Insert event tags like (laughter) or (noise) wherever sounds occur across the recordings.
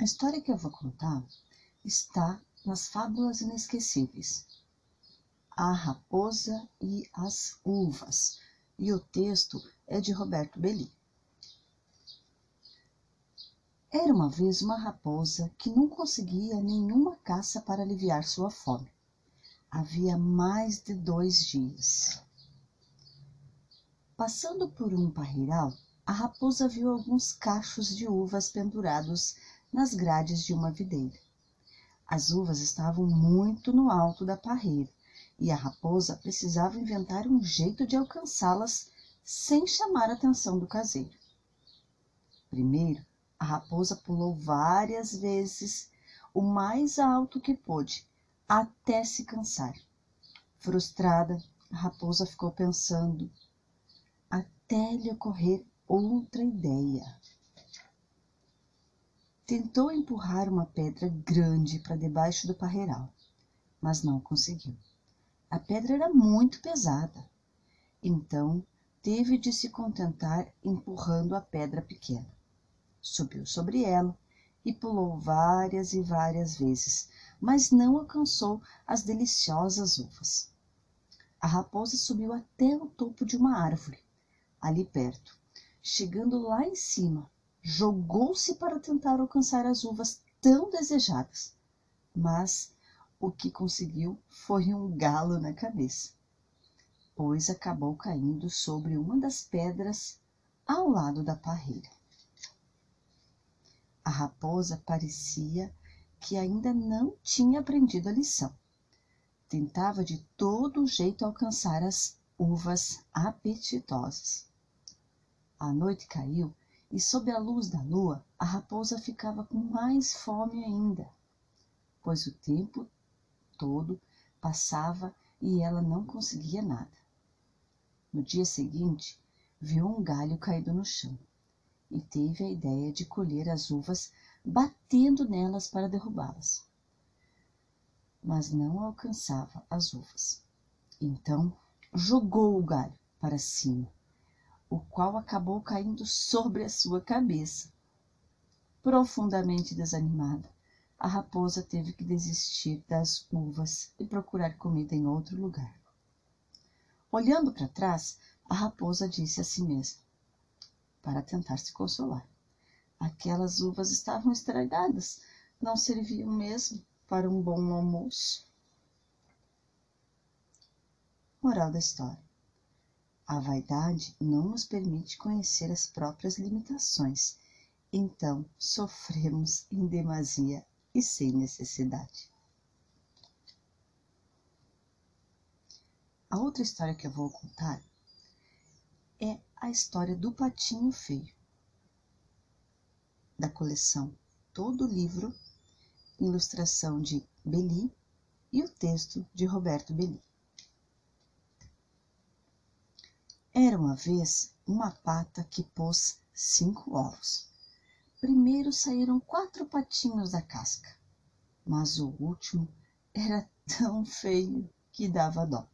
A história que eu vou contar está nas Fábulas Inesquecíveis. A Raposa e as Uvas. E o texto é de Roberto Belli. Era uma vez uma raposa que não conseguia nenhuma caça para aliviar sua fome. Havia mais de dois dias. Passando por um parreiral, a raposa viu alguns cachos de uvas pendurados nas grades de uma videira. As uvas estavam muito no alto da parreira e a raposa precisava inventar um jeito de alcançá-las sem chamar a atenção do caseiro. Primeiro, a raposa pulou várias vezes o mais alto que pôde, até se cansar. Frustrada, a raposa ficou pensando até lhe ocorrer outra ideia. Tentou empurrar uma pedra grande para debaixo do parreiral, mas não conseguiu. A pedra era muito pesada. Então, teve de se contentar empurrando a pedra pequena. Subiu sobre ela e pulou várias e várias vezes, mas não alcançou as deliciosas uvas. A raposa subiu até o topo de uma árvore, ali perto. Chegando lá em cima, jogou-se para tentar alcançar as uvas tão desejadas, mas o que conseguiu foi um galo na cabeça, pois acabou caindo sobre uma das pedras ao lado da parreira. A raposa parecia que ainda não tinha aprendido a lição. Tentava de todo jeito alcançar as uvas apetitosas. A noite caiu e sob a luz da lua a raposa ficava com mais fome ainda, pois o tempo todo passava e ela não conseguia nada. No dia seguinte, viu um galho caído no chão e teve a ideia de colher as uvas batendo nelas para derrubá-las. Mas não alcançava as uvas. Então jogou o galho para cima o qual acabou caindo sobre a sua cabeça. Profundamente desanimada, a raposa teve que desistir das uvas e procurar comida em outro lugar. Olhando para trás, a raposa disse a si mesma, para tentar se consolar: aquelas uvas estavam estragadas, não serviam mesmo para um bom almoço. Moral da história a vaidade não nos permite conhecer as próprias limitações, então sofremos em demasia e sem necessidade. A outra história que eu vou contar é a história do Patinho Feio, da coleção Todo Livro, ilustração de Beli e o texto de Roberto Beli. Era uma vez uma pata que pôs cinco ovos. Primeiro saíram quatro patinhos da casca, mas o último era (laughs) tão feio que dava dó.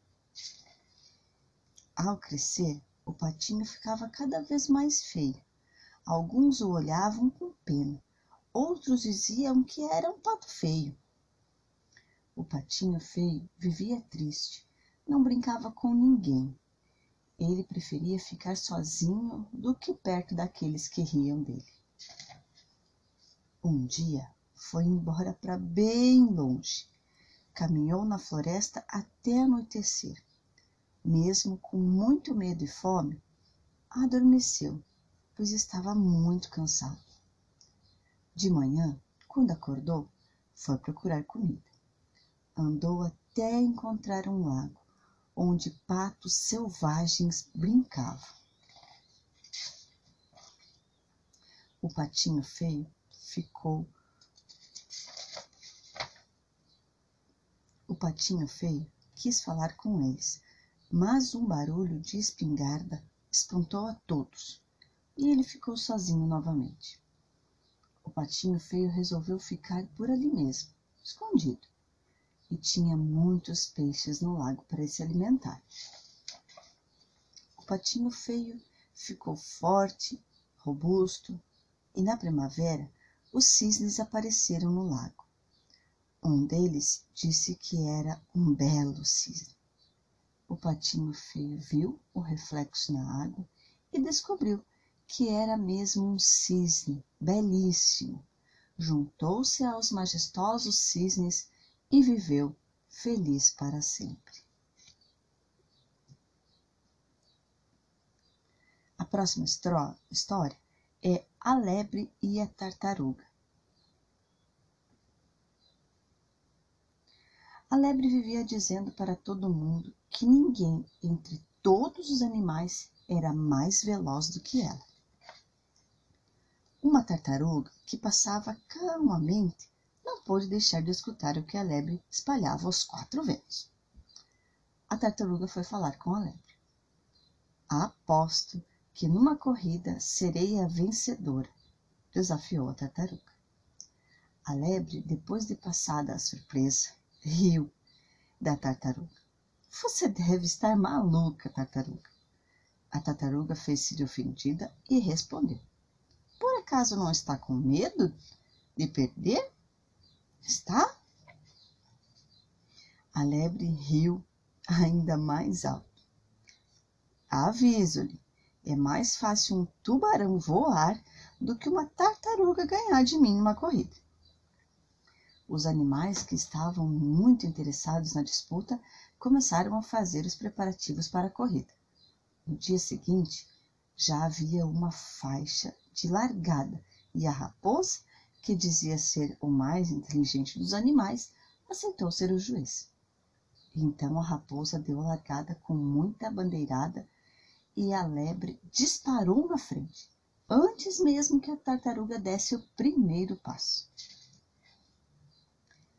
Ao crescer, o patinho ficava cada vez mais feio. Alguns o olhavam com pena, outros diziam que era um pato feio. O patinho feio vivia triste, não brincava com ninguém ele preferia ficar sozinho do que perto daqueles que riam dele. Um dia foi embora para bem longe. Caminhou na floresta até anoitecer. Mesmo com muito medo e fome, adormeceu, pois estava muito cansado. De manhã, quando acordou, foi procurar comida. Andou até encontrar um lago onde patos selvagens brincavam. O patinho feio ficou. O patinho feio quis falar com eles, mas um barulho de espingarda espantou a todos e ele ficou sozinho novamente. O patinho feio resolveu ficar por ali mesmo, escondido e tinha muitos peixes no lago para se alimentar. O patinho feio ficou forte, robusto, e na primavera os cisnes apareceram no lago. Um deles disse que era um belo cisne. O patinho feio viu o reflexo na água e descobriu que era mesmo um cisne belíssimo. Juntou-se aos majestosos cisnes e viveu feliz para sempre. A próxima história é A Lebre e a Tartaruga. A lebre vivia dizendo para todo mundo que ninguém entre todos os animais era mais veloz do que ela. Uma tartaruga que passava calmamente não pôde deixar de escutar o que a lebre espalhava aos quatro ventos. A tartaruga foi falar com a lebre. Aposto que numa corrida serei a vencedora, desafiou a tartaruga. A lebre, depois de passada a surpresa, riu da tartaruga. Você deve estar maluca, tartaruga. A tartaruga fez-se de ofendida e respondeu: Por acaso não está com medo de perder? Está? A lebre riu ainda mais alto. Aviso-lhe, é mais fácil um tubarão voar do que uma tartaruga ganhar de mim numa corrida. Os animais que estavam muito interessados na disputa começaram a fazer os preparativos para a corrida. No dia seguinte, já havia uma faixa de largada e a raposa que dizia ser o mais inteligente dos animais, aceitou ser o juiz. Então a raposa deu a largada com muita bandeirada e a lebre disparou na frente, antes mesmo que a tartaruga desse o primeiro passo.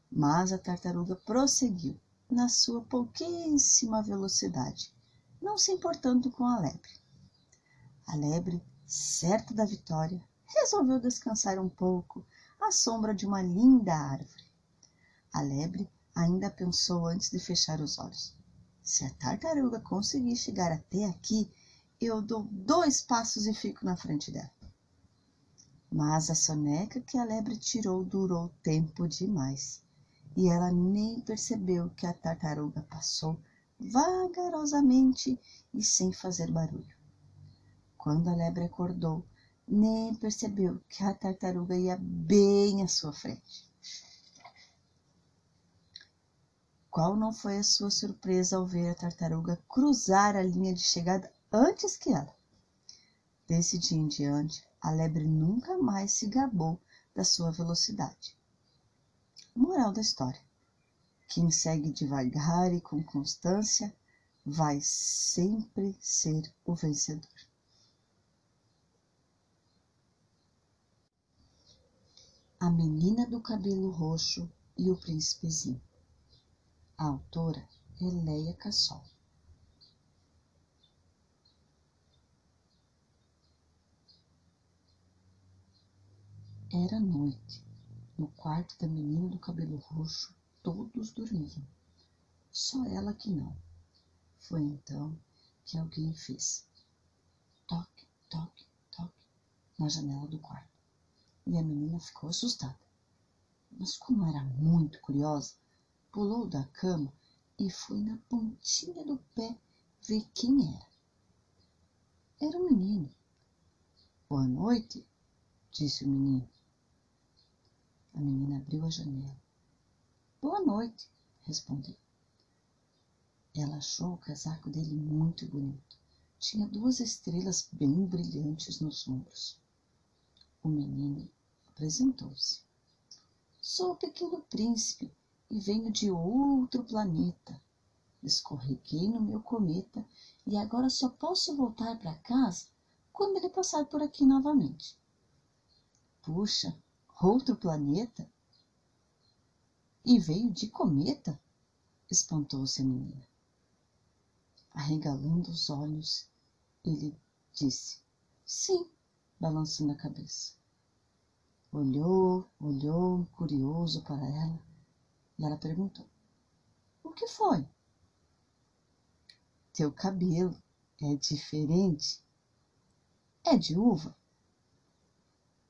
Mas a tartaruga prosseguiu na sua pouquíssima velocidade, não se importando com a lebre. A lebre, certa da vitória, resolveu descansar um pouco à sombra de uma linda árvore. A lebre ainda pensou antes de fechar os olhos. Se a tartaruga conseguir chegar até aqui, eu dou dois passos e fico na frente dela. Mas a soneca que a lebre tirou durou tempo demais e ela nem percebeu que a tartaruga passou vagarosamente e sem fazer barulho. Quando a lebre acordou, nem percebeu que a tartaruga ia bem à sua frente. Qual não foi a sua surpresa ao ver a tartaruga cruzar a linha de chegada antes que ela? Desse dia em diante, a lebre nunca mais se gabou da sua velocidade. Moral da história: quem segue devagar e com constância vai sempre ser o vencedor. A Menina do Cabelo Roxo e o Príncipezinho. A autora é Leia Cassol. Era noite. No quarto da menina do cabelo roxo, todos dormiam. Só ela que não. Foi então que alguém fez toque, toque, toque na janela do quarto e a menina ficou assustada. Mas, como era muito curiosa, pulou da cama e foi na pontinha do pé ver quem era. Era o menino. Boa noite, disse o menino. A menina abriu a janela. Boa noite, respondeu. Ela achou o casaco dele muito bonito. Tinha duas estrelas bem brilhantes nos ombros. O menino apresentou-se. Sou o pequeno príncipe e venho de outro planeta. Escorreguei no meu cometa e agora só posso voltar para casa quando ele passar por aqui novamente. Puxa, outro planeta? E veio de cometa? Espantou-se a menina. Arregalando os olhos, ele disse: Sim, balançando a cabeça. Olhou, olhou, curioso para ela, e ela perguntou: O que foi? Teu cabelo é diferente. É de uva?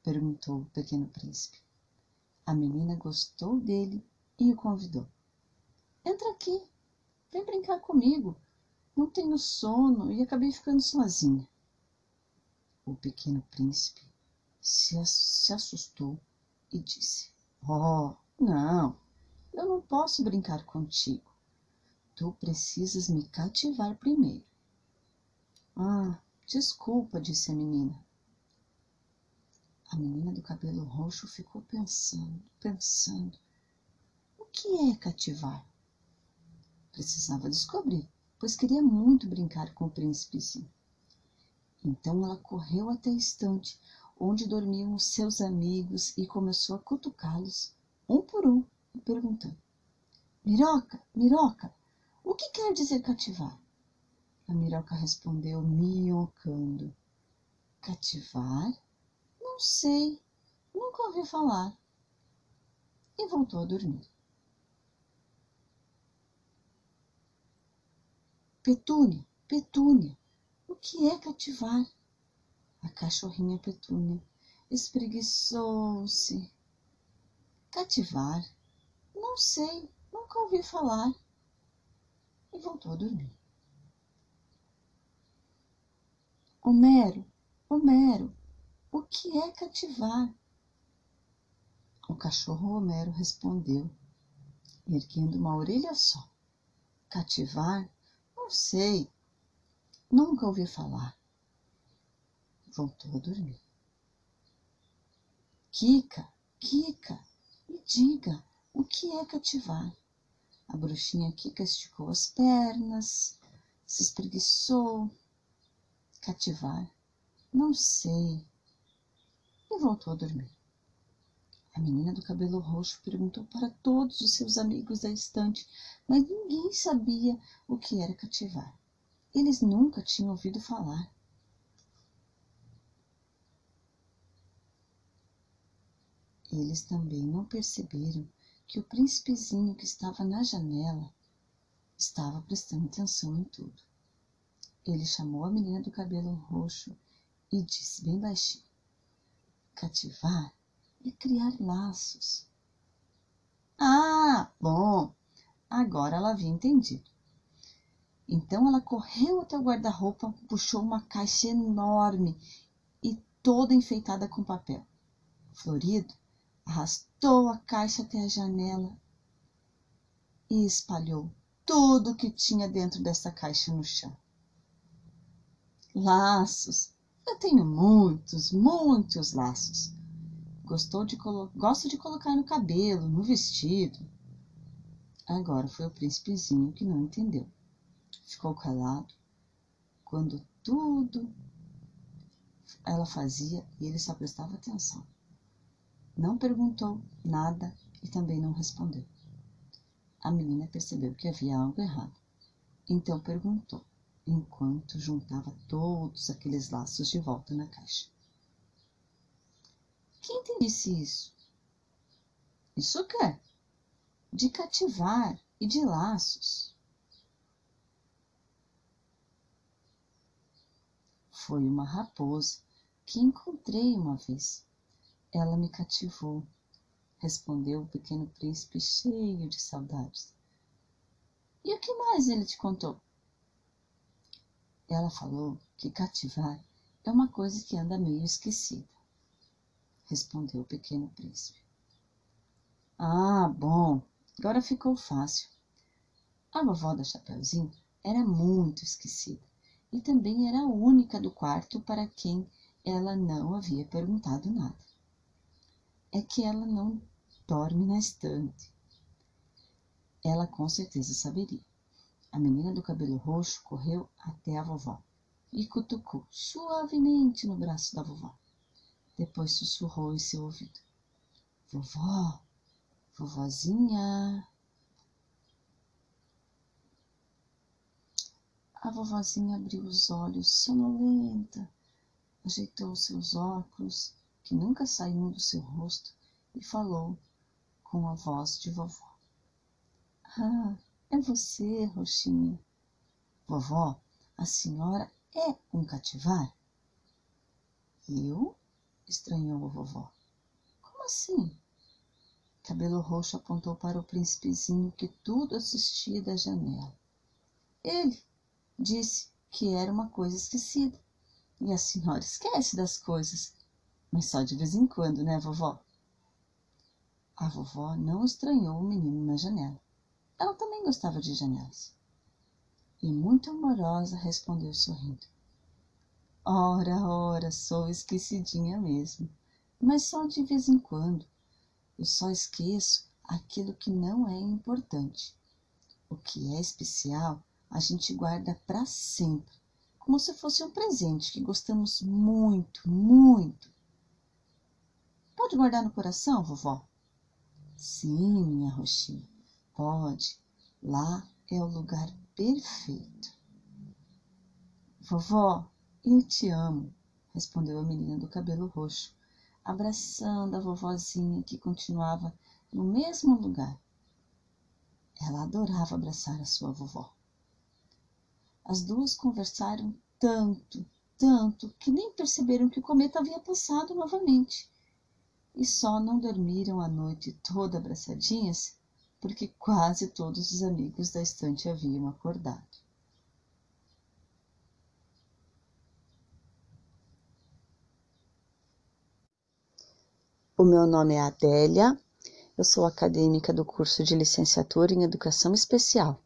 perguntou o pequeno príncipe. A menina gostou dele e o convidou. Entra aqui, vem brincar comigo. Não tenho sono e acabei ficando sozinha. O pequeno príncipe se, se assustou e disse: Oh, não, eu não posso brincar contigo. Tu precisas me cativar primeiro. Ah, desculpa, disse a menina. A menina do cabelo roxo ficou pensando, pensando. O que é cativar? Precisava descobrir, pois queria muito brincar com o príncipezinho. Então ela correu até a estante onde dormiam os seus amigos e começou a cutucá-los, um por um, perguntando: Miroca, Miroca, o que quer dizer cativar? A Miroca respondeu, minhocando: Cativar? Não sei, nunca ouvi falar. E voltou a dormir. Petúnia, Petúnia, o que é cativar? A cachorrinha Petúnia espreguiçou-se. Cativar? Não sei, nunca ouvi falar. E voltou a dormir. Homero, Homero, o que é cativar? O cachorro Homero respondeu, erguendo uma orelha só. Cativar? Não sei, nunca ouvi falar. Voltou a dormir. Kika, Kika, me diga, o que é cativar? A bruxinha Kika esticou as pernas, se espreguiçou. Cativar? Não sei. E voltou a dormir. A menina do cabelo roxo perguntou para todos os seus amigos da estante, mas ninguém sabia o que era cativar. Eles nunca tinham ouvido falar. Eles também não perceberam que o príncipezinho que estava na janela estava prestando atenção em tudo. Ele chamou a menina do cabelo roxo e disse bem baixinho: Cativar é criar laços. Ah, bom, agora ela havia entendido. Então ela correu até o guarda-roupa, puxou uma caixa enorme e toda enfeitada com papel. Florido arrastou a caixa até a janela e espalhou tudo o que tinha dentro dessa caixa no chão. Laços. Eu tenho muitos, muitos laços. Gostou de Gosto de colocar no cabelo, no vestido. Agora foi o príncipezinho que não entendeu. Ficou calado quando tudo ela fazia e ele só prestava atenção. Não perguntou nada e também não respondeu. A menina percebeu que havia algo errado. Então perguntou, enquanto juntava todos aqueles laços de volta na caixa. Quem te disse isso? Isso quer? De cativar e de laços. Foi uma raposa que encontrei uma vez. Ela me cativou, respondeu o pequeno príncipe cheio de saudades. E o que mais ele te contou? Ela falou que cativar é uma coisa que anda meio esquecida, respondeu o pequeno príncipe. Ah, bom, agora ficou fácil. A vovó da Chapeuzinho era muito esquecida e também era a única do quarto para quem ela não havia perguntado nada é que ela não dorme na estante. Ela com certeza saberia. A menina do cabelo roxo correu até a vovó e cutucou suavemente no braço da vovó. Depois sussurrou em seu ouvido: Vovó, vovozinha. A vovozinha abriu os olhos sonolenta, ajeitou seus óculos que nunca saíam do seu rosto, e falou com a voz de vovó. Ah, é você, Roxinha. Vovó, a senhora é um cativar? Eu? estranhou a vovó. Como assim? Cabelo Roxo apontou para o príncipezinho que tudo assistia da janela. Ele disse que era uma coisa esquecida. E a senhora esquece das coisas, mas só de vez em quando, né, vovó? A vovó não estranhou o menino na janela. Ela também gostava de janelas. E muito amorosa respondeu sorrindo. Ora, ora, sou esquecidinha mesmo, mas só de vez em quando. Eu só esqueço aquilo que não é importante. O que é especial, a gente guarda para sempre, como se fosse um presente que gostamos muito, muito. Pode guardar no coração, vovó? Sim, minha roxinha, pode. Lá é o lugar perfeito. Vovó, eu te amo, respondeu a menina do cabelo roxo, abraçando a vovozinha que continuava no mesmo lugar. Ela adorava abraçar a sua vovó. As duas conversaram tanto, tanto, que nem perceberam que o cometa havia passado novamente. E só não dormiram a noite toda abraçadinhas, porque quase todos os amigos da estante haviam acordado. O meu nome é Adélia, eu sou acadêmica do curso de licenciatura em Educação Especial.